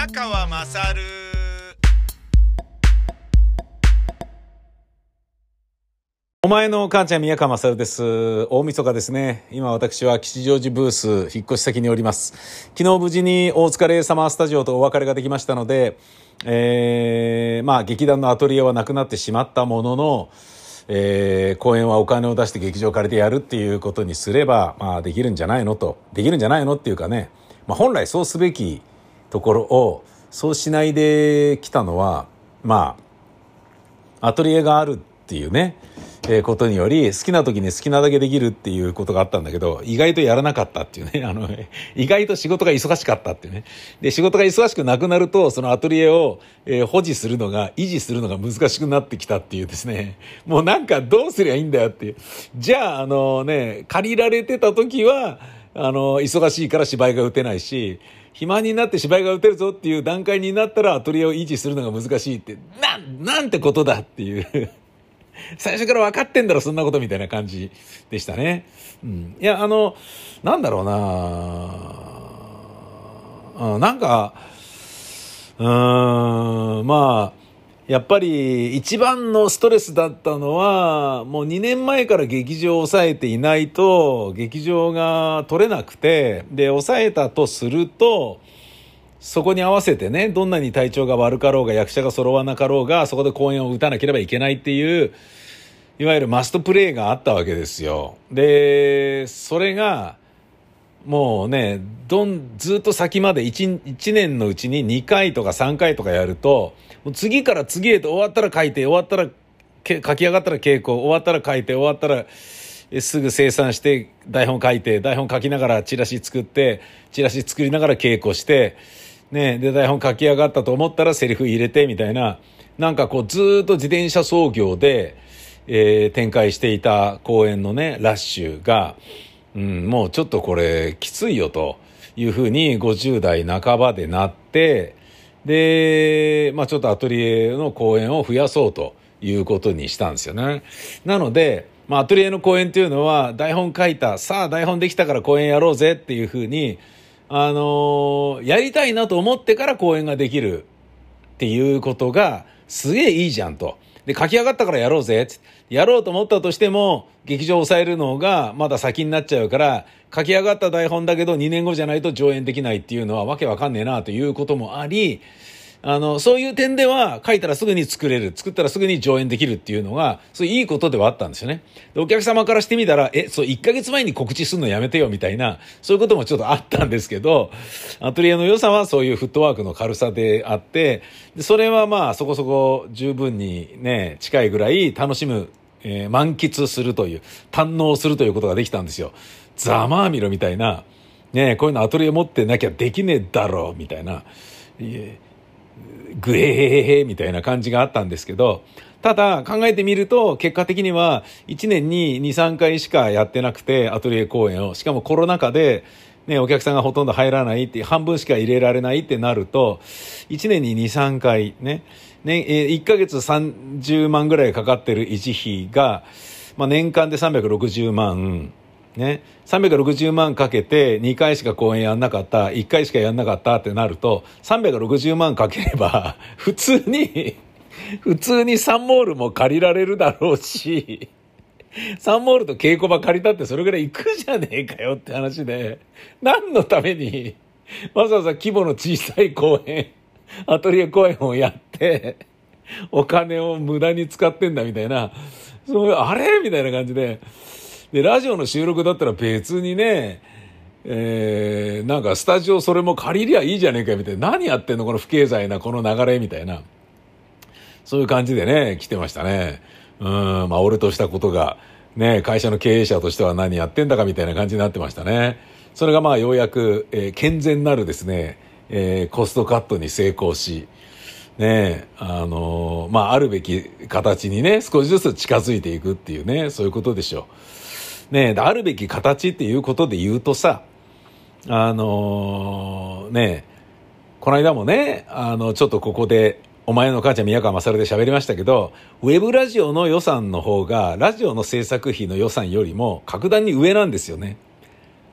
宮川まさるお前の母ちゃん宮川勝です。大晦日ですね。今私は吉祥寺ブース、引っ越し先におります。昨日無事に大塚レイサマースタジオとお別れができましたので、えー、まあ劇団のアトリエはなくなってしまったものの、えー、公演はお金を出して劇場借りてやるっていうことにすれば、まあできるんじゃないのと。できるんじゃないのっていうかね、まあ本来そうすべきところを、そうしないで来たのは、まあ、アトリエがあるっていうね、えことにより、好きな時に好きなだけできるっていうことがあったんだけど、意外とやらなかったっていうね、あの、意外と仕事が忙しかったっていうね。で、仕事が忙しくなくなると、そのアトリエを、えー、保持するのが、維持するのが難しくなってきたっていうですね、もうなんかどうすりゃいいんだよっていう。じゃあ、あのね、借りられてた時は、あの、忙しいから芝居が打てないし、暇になって芝居が打てるぞっていう段階になったらアトリエを維持するのが難しいって、な、なんてことだっていう。最初から分かってんだろ、そんなことみたいな感じでしたね。うん。いや、あの、なんだろうなうん、なんか、うん、まあ、やっぱり一番のストレスだったのは、もう2年前から劇場を抑えていないと、劇場が取れなくて、で、抑えたとすると、そこに合わせてね、どんなに体調が悪かろうが、役者が揃わなかろうが、そこで公演を打たなければいけないっていう、いわゆるマストプレイがあったわけですよ。で、それが、もうね、どん、ずっと先まで1、1年のうちに2回とか3回とかやると、次から次へと終わったら書いて、終わったら書き上がったら稽古、終わったら書いて、終わったらすぐ生産して台本書いて、台本書きながらチラシ作って、チラシ作りながら稽古して、ね、で、台本書き上がったと思ったらセリフ入れてみたいな、なんかこうずっと自転車操業で、えー、展開していた公演のね、ラッシュが、うん、もうちょっとこれきついよというふうに50代半ばでなって、で、まあちょっとアトリエの公演を増やそうということにしたんですよね。なので、まあアトリエの公演っていうのは台本書いた、さあ台本できたから公演やろうぜっていうふうに、あのー、やりたいなと思ってから公演ができるっていうことが、すげえいいじゃんと。で、書き上がったからやろうぜ。やろうと思ったとしても、劇場を抑えるのがまだ先になっちゃうから、書き上がった台本だけど2年後じゃないと上演できないっていうのはわけわかんねえなということもあり、あの、そういう点では、書いたらすぐに作れる、作ったらすぐに上演できるっていうのが、そういういいことではあったんですよね。で、お客様からしてみたら、え、そう、1ヶ月前に告知するのやめてよ、みたいな、そういうこともちょっとあったんですけど、アトリエの良さはそういうフットワークの軽さであって、でそれはまあ、そこそこ十分にね、近いぐらい楽しむ、えー、満喫するという、堪能するということができたんですよ。ざまあみろみたいな、ね、こういうのアトリエ持ってなきゃできねえだろう、みたいな。いグヘヘヘヘみたいな感じがあったんですけど、ただ考えてみると結果的には1年に2、3回しかやってなくてアトリエ公演を、しかもコロナ禍でね、お客さんがほとんど入らないって、半分しか入れられないってなると、1年に2、3回ね、ね、1ヶ月30万ぐらいかかってる維持費が、まあ、年間で360万、ね、360万かけて2回しか公演やんなかった、1回しかやんなかったってなると、360万かければ、普通に普通にサンモールも借りられるだろうし、サンモールと稽古場借りたってそれぐらい行くじゃねえかよって話で、何のために、わざわざ規模の小さい公演、アトリエ公演をやって、お金を無駄に使ってんだみたいな、そう、あれみたいな感じで、で、ラジオの収録だったら別にね、えー、なんかスタジオそれも借りりゃいいじゃねえかみたいな。何やってんのこの不経済なこの流れみたいな。そういう感じでね、来てましたね。うん、まあ俺としたことが、ね、会社の経営者としては何やってんだかみたいな感じになってましたね。それがまあようやく、えー、健全なるですね、えー、コストカットに成功し、ね、あのー、まああるべき形にね、少しずつ近づいていくっていうね、そういうことでしょう。ねあるべき形っていうことで言うとさ、あのー、ねこの間もね、あの、ちょっとここで、お前の母ちゃん宮川勝で喋りましたけど、ウェブラジオの予算の方が、ラジオの制作費の予算よりも格段に上なんですよね。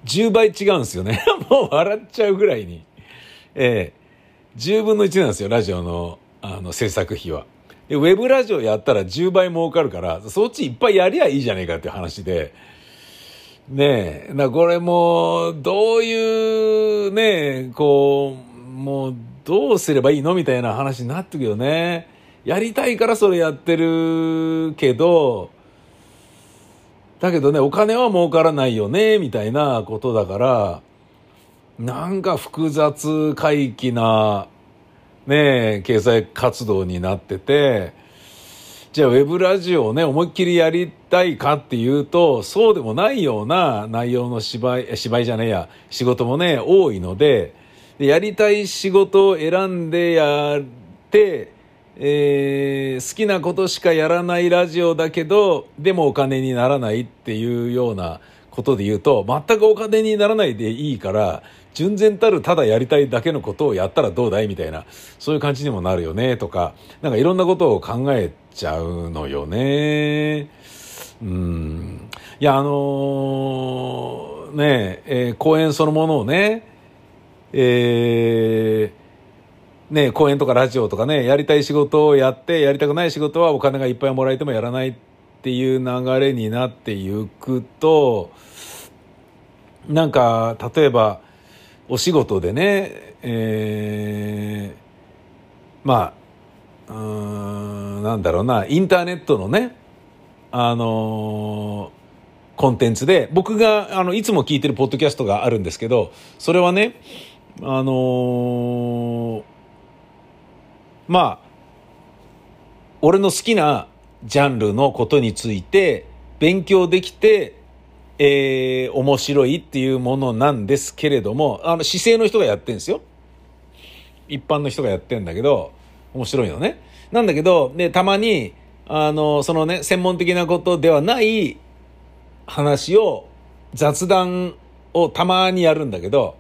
10倍違うんですよね。もう笑っちゃうぐらいに。ええ10分の1なんですよ、ラジオの、あの、制作費は。で、ウェブラジオやったら10倍儲かるから、そっちいっぱいやりゃいいじゃねえかっていう話で、ねえ、だこれも、どういう、ねこう、もう、どうすればいいのみたいな話になってくよね。やりたいからそれやってるけど、だけどね、お金は儲からないよね、みたいなことだから、なんか複雑回帰な、ね、経済活動になってて、じゃあウェブラジオをね、思いっきりやりたいかっていうと、そうでもないような内容の芝居、芝居じゃねえや、仕事もね、多いので、でやりたい仕事を選んでやって、えー、好きなことしかやらないラジオだけど、でもお金にならないっていうようなことで言うと、全くお金にならないでいいから、純然たるただやりたいだけのことをやったらどうだいみたいな、そういう感じにもなるよね、とか、なんかいろんなことを考えちゃうのよね。うん。いや、あのー、ねえー、公演そのものをね、えー、ね、公演とかラジオとかね、やりたい仕事をやって、やりたくない仕事はお金がいっぱいもらえてもやらないっていう流れになっていくと、なんか、例えば、お仕事でね、えー、まあ、うん、なんだろうな、インターネットのね、あのー、コンテンツで、僕が、あの、いつも聞いてるポッドキャストがあるんですけど、それはね、あのーまあ、俺の好きなジャンルのことについて勉強できて、えー、面白いっていうものなんですけれども、あの、姿勢の人がやってんですよ。一般の人がやってんだけど、面白いのね。なんだけど、で、たまに、あの、そのね、専門的なことではない話を、雑談をたまにやるんだけど、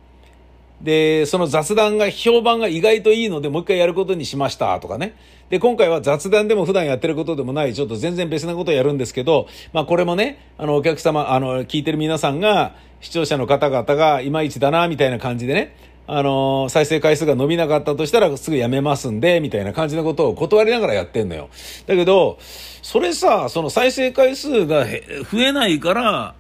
で、その雑談が評判が意外といいのでもう一回やることにしましたとかね。で、今回は雑談でも普段やってることでもない、ちょっと全然別なことをやるんですけど、まあこれもね、あのお客様、あの聞いてる皆さんが、視聴者の方々がいまいちだな、みたいな感じでね、あの再生回数が伸びなかったとしたらすぐやめますんで、みたいな感じのことを断りながらやってんのよ。だけど、それさ、その再生回数が増えないから、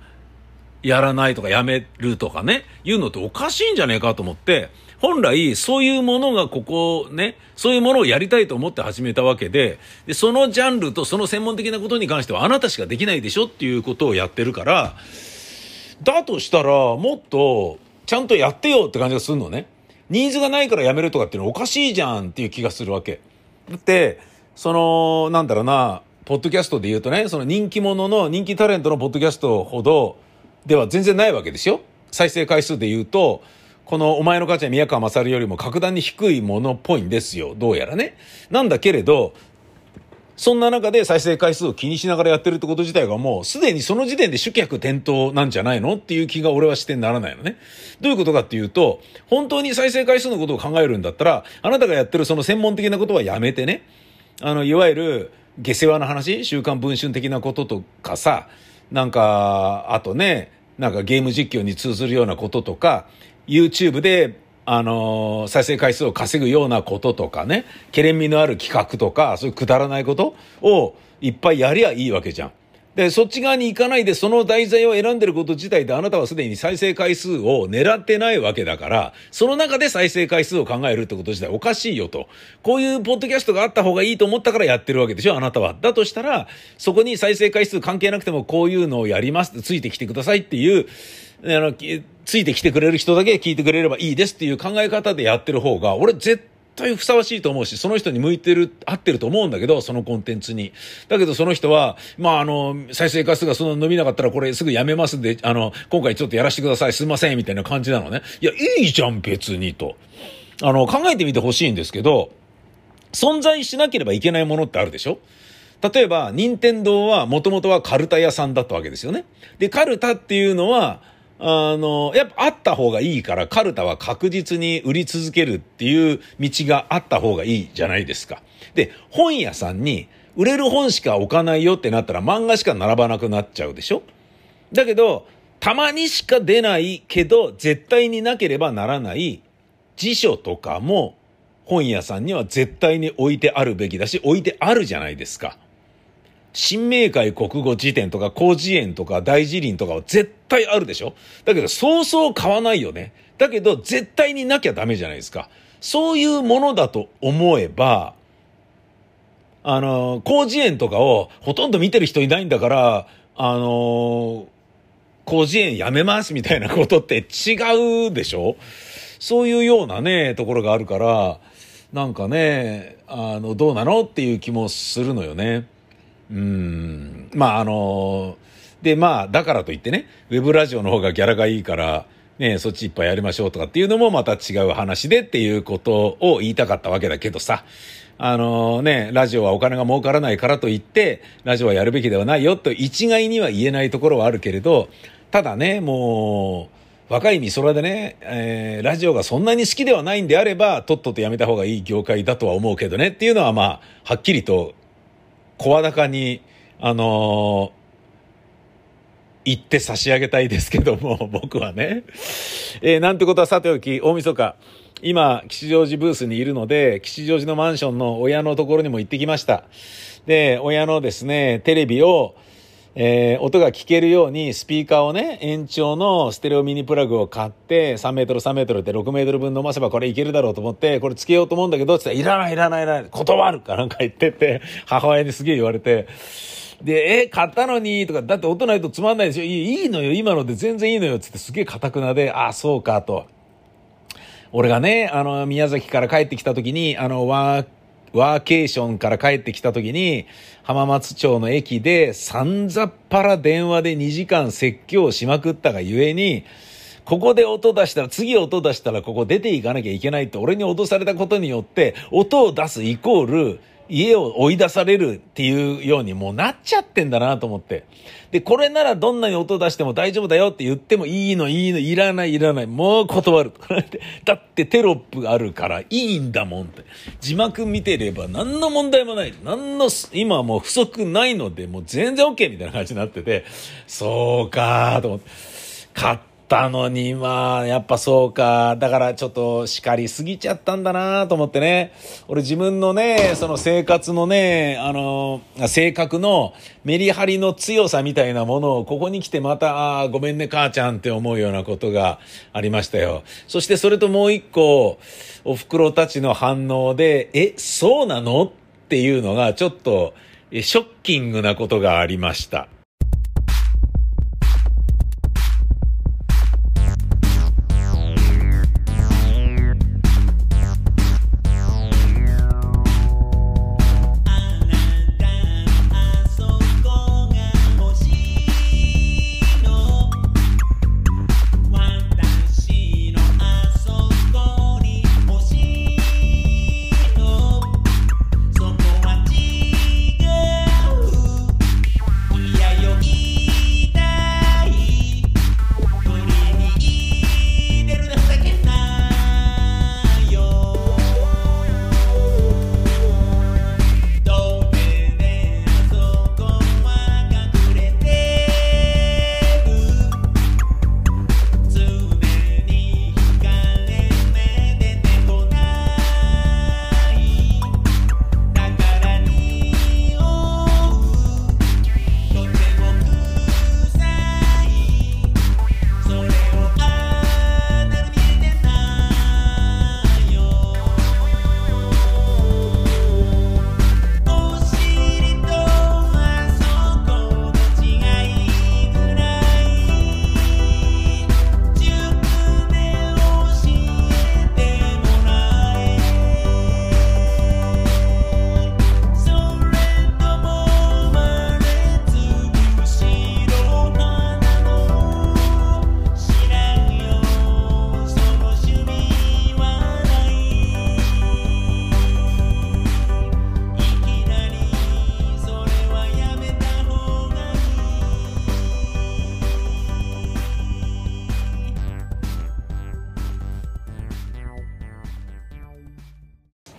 やらないとかやめるとかね、いうのっておかしいんじゃねえかと思って、本来そういうものがここね、そういうものをやりたいと思って始めたわけで、で、そのジャンルとその専門的なことに関してはあなたしかできないでしょっていうことをやってるから、だとしたらもっとちゃんとやってよって感じがするのね。ニーズがないからやめるとかっていうのおかしいじゃんっていう気がするわけ。だって、その、なんだろうな、ポッドキャストで言うとね、その人気者の人気タレントのポッドキャストほど、では全然ないわけですよ。再生回数で言うと、このお前の母ちゃん宮川勝よりも格段に低いものっぽいんですよ。どうやらね。なんだけれど、そんな中で再生回数を気にしながらやってるってこと自体がもうすでにその時点で主客転倒なんじゃないの？っていう気が俺はしてならないのね。どういうことかっていうと、本当に再生回数のことを考えるんだったら、あなたがやってるその専門的なことはやめてね。あの、いわゆる下世話の話？週刊文春的なこととかさ、なんか、あとね、なんかゲーム実況に通ずるようなこととか、YouTube で、あのー、再生回数を稼ぐようなこととかね、ケレン味のある企画とか、そういうくだらないことをいっぱいやりゃいいわけじゃん。で、そっち側に行かないでその題材を選んでること自体であなたはすでに再生回数を狙ってないわけだから、その中で再生回数を考えるってこと自体おかしいよと。こういうポッドキャストがあった方がいいと思ったからやってるわけでしょあなたは。だとしたら、そこに再生回数関係なくてもこういうのをやりますついてきてくださいっていう、あの、ついてきてくれる人だけ聞いてくれればいいですっていう考え方でやってる方が、俺絶対対ふさわしいと思うし、その人に向いてる、合ってると思うんだけど、そのコンテンツに。だけどその人は、まああの、再生回数がそんな伸びなかったらこれすぐやめますんで、あの、今回ちょっとやらせてください、すいません、みたいな感じなのね。いや、いいじゃん、別に、と。あの、考えてみてほしいんですけど、存在しなければいけないものってあるでしょ？例えば、任天堂はもともとはカルタ屋さんだったわけですよね。で、カルタっていうのは、あの、やっぱあった方がいいから、カルタは確実に売り続けるっていう道があった方がいいじゃないですか。で、本屋さんに売れる本しか置かないよってなったら漫画しか並ばなくなっちゃうでしょ？だけど、たまにしか出ないけど、絶対になければならない辞書とかも本屋さんには絶対に置いてあるべきだし、置いてあるじゃないですか。新明会国語辞典とか広辞苑とか大辞林とかは絶対あるでしょ？だけどそうそう買わないよね。だけど絶対になきゃダメじゃないですか。そういうものだと思えば、あの、広辞苑とかをほとんど見てる人いないんだから、あの、広辞苑やめますみたいなことって違うでしょ？そういうようなね、ところがあるから、なんかね、あの、どうなの？っていう気もするのよね。うん。まあ、あの、で、まあ、だからといってね、ウェブラジオの方がギャラがいいから、ね、そっちいっぱいやりましょうとかっていうのもまた違う話でっていうことを言いたかったわけだけどさ、あのね、ラジオはお金が儲からないからといって、ラジオはやるべきではないよと一概には言えないところはあるけれど、ただね、もう、若い美空でね、えー、ラジオがそんなに好きではないんであれば、とっととやめた方がいい業界だとは思うけどねっていうのはまあ、はっきりと、声高に、あのー言って差し上げたいですけども、僕はね。えー、なんてことはさておき、大晦日。今、吉祥寺ブースにいるので、吉祥寺のマンションの親のところにも行ってきました。で、親のですね、テレビを、えー、音が聞けるようにスピーカーをね、延長のステレオミニプラグを買って、3メートル3メートルって6メートル分飲ませばこれいけるだろうと思って、これつけようと思うんだけど、って言ったら、いらないいらないいらない、断るかなんか言ってて、母親にすげえ言われて、で、え、買ったのにとか、だって音ないとつまんないですよ。いいのよ、今ので全然いいのよ、つってすげえ硬くなで、あ、そうか、と。俺がね、あの、宮崎から帰ってきた時に、あの、ワーワーケーションから帰ってきた時に、浜松町の駅で、さんざっぱら電話で2時間説教しまくったがゆえに、ここで音出したら、次音出したらここ出ていかなきゃいけないって俺に脅されたことによって、音を出すイコール、家を追い出されるっていうようにもうなっちゃってんだなと思って。で、これならどんなに音出しても大丈夫だよって言ってもいいの、いいの、いらない、いらない、もう断る。だってテロップがあるからいいんだもんって。字幕見てれば何の問題もない。何の、今はもう不足ないので、もう全然 OK みたいな感じになってて、そうかーと思って。買ったのに、まあ、やっぱそうか。だからちょっと叱りすぎちゃったんだなと思ってね。俺自分のね、その生活のね、あの、性格のメリハリの強さみたいなものをここに来てまた、あごめんね母ちゃんって思うようなことがありましたよ。そしてそれともう一個、お袋たちの反応で、え、そうなの？っていうのがちょっと、ショッキングなことがありました。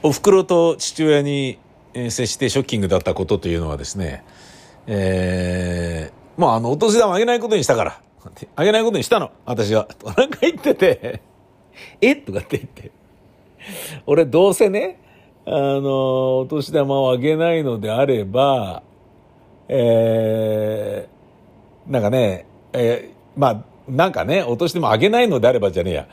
お袋と父親に接してショッキングだったことというのはですね、えー、まあ、あの、お年玉あげないことにしたから。あげないことにしたの、私は。と なんか言ってて、え？とかって言って。俺どうせね、あの、お年玉をあげないのであれば、えー、なんかね、えー、まあ、なんかね、お年玉あげないのであればじゃねえや。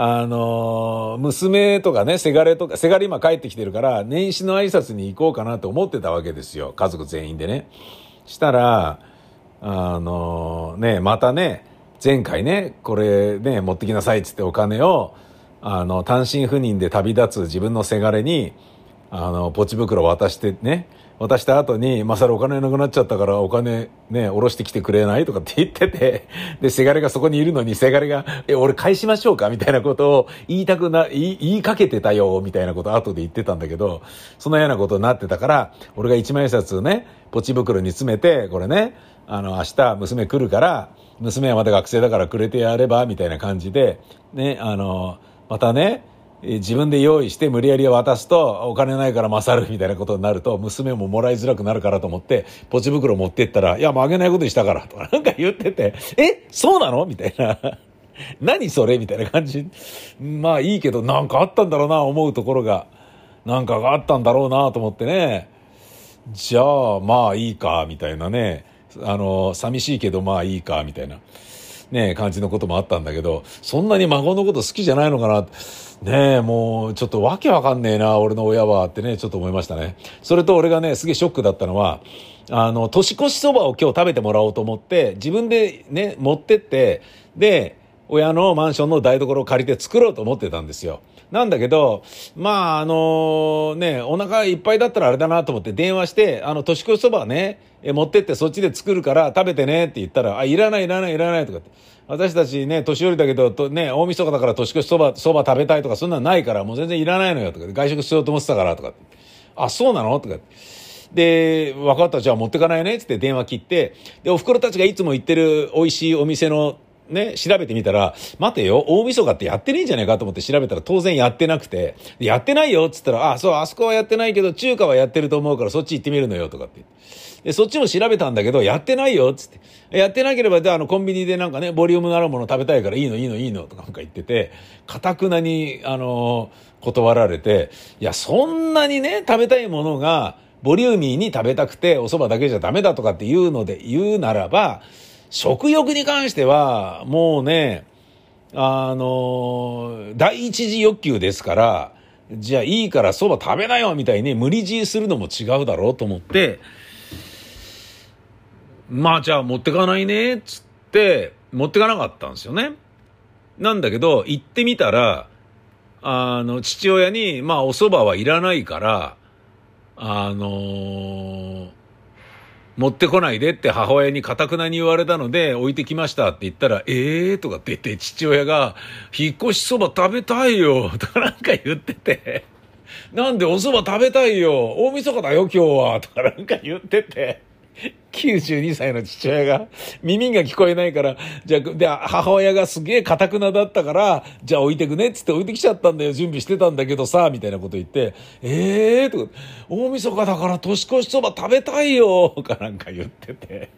あの、娘とかね、せがれとか、せがれ今帰ってきてるから、年始の挨拶に行こうかなと思ってたわけですよ。家族全員でね。したら、あの、ね、またね、前回ね、これね、持ってきなさいっつってお金を、あの、単身赴任で旅立つ自分のせがれに、あの、ポチ袋渡してね、渡した後に、まさらお金なくなっちゃったからお金ね、下ろしてきてくれない？とかって言ってて、で、せがれがそこにいるのに、せがれが、え、俺返しましょうか？みたいなことを言いたくな、言い、言いかけてたよ、みたいなことを後で言ってたんだけど、そのようなことになってたから、俺が一枚札ね、ポチ袋に詰めて、これね、あの、明日娘来るから、娘はまだ学生だからくれてやれば、みたいな感じで、ね、あの、またね、自分で用意して無理やり渡すとお金ないから勝るみたいなことになると娘ももらいづらくなるからと思ってポチ袋持ってったら、いやもうあげないことにしたからとかなんか言ってて、えそうなの？みたいな。何それ？みたいな感じ。まあいいけどなんかあったんだろうな思うところが。なんかがあったんだろうなと思ってね。じゃあまあいいかみたいなね。あの、寂しいけどまあいいかみたいな。ね、感じのこともあったんだけど、そんなに孫のこと好きじゃないのかなって。ねえ、もう、ちょっとわけわかんねえな、俺の親は、ってね、ちょっと思いましたね。それと俺がね、すげえショックだったのは、あの、年越しそばを今日食べてもらおうと思って、自分でね、持ってって、で、親のマンションの台所を借りて作ろうと思ってたんですよ。なんだけど、まあ、あのね、お腹いっぱいだったらあれだなと思って電話して、あの、年越しそばね、持ってってそっちで作るから食べてねって言ったら、あ、いらないいらないいらないとかって。私たちね、年寄りだけど、とね、大晦日だから年越しそば、そば食べたいとかそんなんないから、もう全然いらないのよとか、外食しようと思ってたからとか。あ、そうなの？とかって。で、分かった、じゃあ持ってかないねって電話切って、で、お袋たちがいつも行ってる美味しいお店のね、調べてみたら、待てよ、大晦日ってやってねえんじゃないかと思って調べたら当然やってなくて、やってないよっつったら、あ、そう、あそこはやってないけど、中華はやってると思うからそっち行ってみるのよとかって。で、そっちも調べたんだけど、やってないよっつって。やってなければ、じゃあ、の、コンビニでなんかね、ボリュームのあるもの食べたいからいいの、いいの、いいの、とかなんか言ってて、かたくなに、あの、断られて、いや、そんなにね、食べたいものが、ボリューミーに食べたくて、お蕎麦だけじゃダメだとかっていうので言うならば、食欲に関しては、もうね、あの、第一次欲求ですから、じゃあいいから蕎麦食べなよみたいに無理強いするのも違うだろうと思って、まあじゃあ持ってかないね、っつって持ってかなかったんですよね。なんだけど、行ってみたら、あの、父親に、まあお蕎麦はいらないから、あのー持ってこないでって母親にかたくなに言われたので置いてきましたって言ったら、ええー？とかって言って父親が、引っ越しそば食べたいよとかなんか言ってて、なんでお蕎麦食べたいよ大晦日だよ今日は。とかなんか言ってて。92歳の父親が耳が聞こえないから、じゃあ、で、母親がすげえ堅くなだったから、じゃあ置いてくねっつって置いてきちゃったんだよ、準備してたんだけどさ、みたいなこと言って、ええー、とか、大晦日だから年越しそば食べたいよ、かなんか言ってて。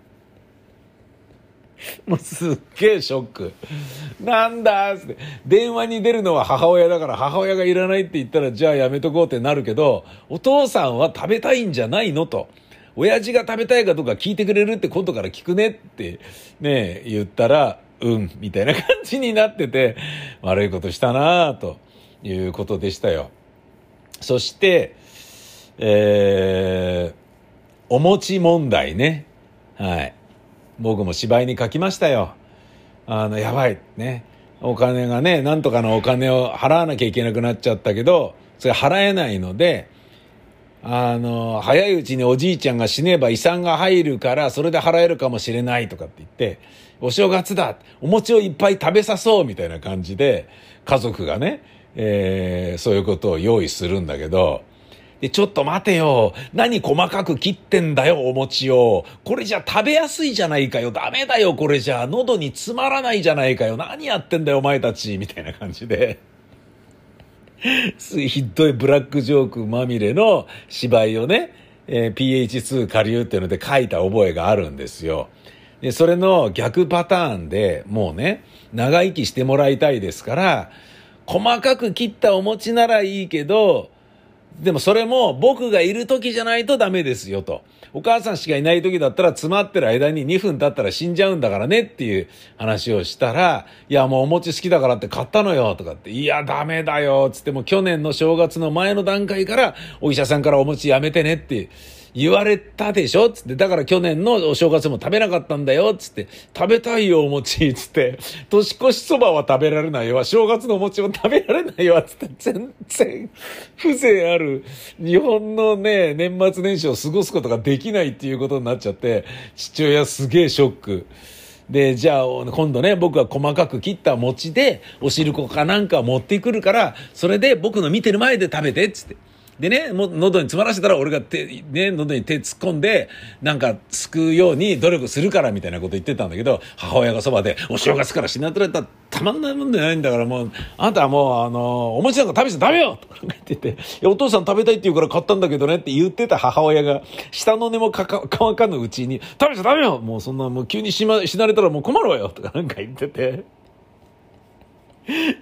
もうすっげえショック。なんだって。電話に出るのは母親だから母親がいらないって言ったらじゃあやめとこうってなるけど、お父さんは食べたいんじゃないの？と。親父が食べたいかどうか聞いてくれるって今度から聞くねってね、言ったら、うん、みたいな感じになってて、悪いことしたなということでしたよ。そして、えー、お餅問題ね。はい。僕も芝居に書きましたよ。あの、やばい。ね。お金がね、なんとかのお金を払わなきゃいけなくなっちゃったけど、それ払えないので、あの、早いうちにおじいちゃんが死ねば遺産が入るから、それで払えるかもしれないとかって言って、お正月だお餅をいっぱい食べさそうみたいな感じで、家族がね、えー、そういうことを用意するんだけど、で、ちょっと待てよ。何細かく切ってんだよ、お餅を。これじゃ食べやすいじゃないかよ。ダメだよ、これじゃ。喉に詰まらないじゃないかよ。何やってんだよ、お前たち。みたいな感じで。ひどいブラックジョークまみれの芝居をね、えー、PH2 下流っていうので書いた覚えがあるんですよ。で、それの逆パターンでもうね、長生きしてもらいたいですから、細かく切ったお餅ならいいけど、でもそれも僕がいる時じゃないとダメですよと。お母さんしかいない時だったら詰まってる間に2分経ったら死んじゃうんだからねっていう話をしたら、いやもうお餅好きだからって買ったのよとかって、いやダメだよつっても去年の正月の前の段階からお医者さんからお餅やめてねって言われたでしょ？つって、だから去年のお正月も食べなかったんだよ？つって、食べたいよお餅つって、年越しそばは食べられないよ。正月のお餅も食べられないよつって、全然風情ある日本のね、年末年始を過ごすことができないっていうことになっちゃって、父親すげえショック。で、じゃあ、今度ね、僕が細かく切った餅で、お汁粉かなんか持ってくるから、それで僕の見てる前で食べて、つって。でね、もう喉に詰まらせたら俺が手、ね、喉に手突っ込んで、なんか救うように努力するからみたいなこと言ってたんだけど、母親がそばで、お正月から死なとれたらたまんないもんじゃないんだからもう、あんたはもう、あの、お餅なんか食べちゃダメよとか言ってて、お父さん食べたいって言うから買ったんだけどねって言ってた母親が、下の根もかか、乾かぬうちに、食べちゃダメよもうそんな、もう急に死,、ま、死なれたらもう困るわよとかなんか言ってて。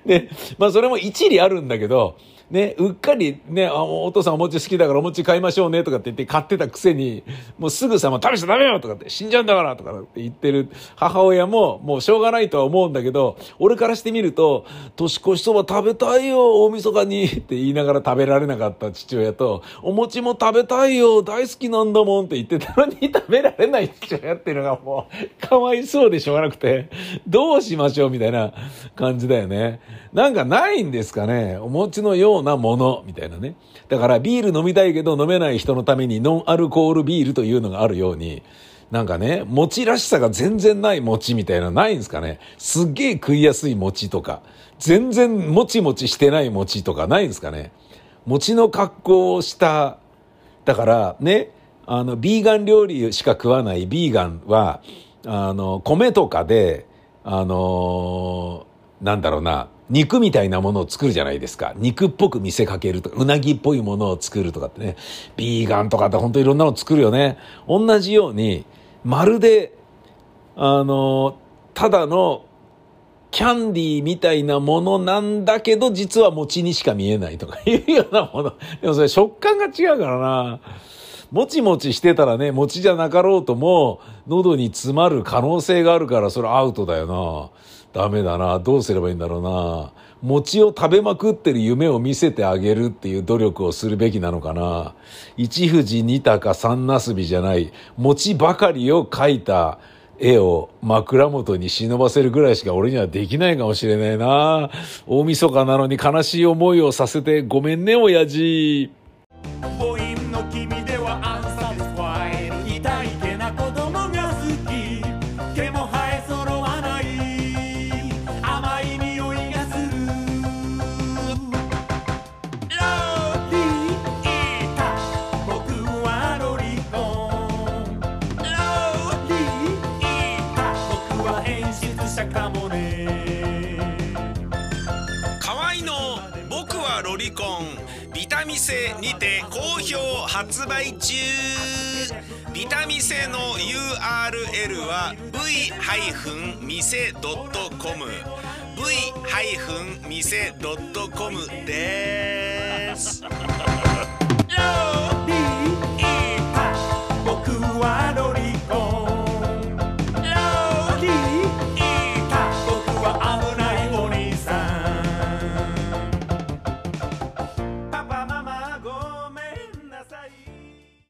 で、まあそれも一理あるんだけど、ね、うっかりね、あお父さんお餅好きだからお餅買いましょうねとかって言って買ってたくせに、もうすぐさ、もう食べちゃダメよとかって死んじゃうんだからとかって言ってる母親ももうしょうがないとは思うんだけど、俺からしてみると、年越しそば食べたいよ、大晦日にって言いながら食べられなかった父親と、お餅も食べたいよ、大好きなんだもんって言ってたのに食べられない父親っていうのがもう、かわいそうでしょうがなくて、どうしましょうみたいな感じだよね。なんかないんですかね。お餅のようなもの、みたいなね。だからビール飲みたいけど飲めない人のためにノンアルコールビールというのがあるように、なんかね、餅らしさが全然ない餅みたいなないんですかね。すっげえ食いやすい餅とか、全然もちもちしてない餅とかないんですかね。餅の格好をした、だからね、あの、ビーガン料理しか食わないビーガンは、あの、米とかで、あのなんだろうな、肉みたいなものを作るじゃないですか。肉っぽく見せかけるとか、うなぎっぽいものを作るとかってね。ビーガンとかって本当いろんなの作るよね。同じように、まるで、あの、ただのキャンディーみたいなものなんだけど、実は餅にしか見えないとか いうようなもの。でもそれ食感が違うからな。もちもちしてたらね、餅じゃなかろうとも、喉に詰まる可能性があるから、それアウトだよな。ダメだな。どうすればいいんだろうな。餅を食べまくってる夢を見せてあげるっていう努力をするべきなのかな。一富士二鷹三なすびじゃない、餅ばかりを描いた絵を枕元に忍ばせるぐらいしか俺にはできないかもしれないな。大晦日なのに悲しい思いをさせてごめんね、親父。者かもね。河合の「僕はロリコン」ビタミンセにて好評発売中。ビタミンセの URL は v-mise.com v-mise.com です。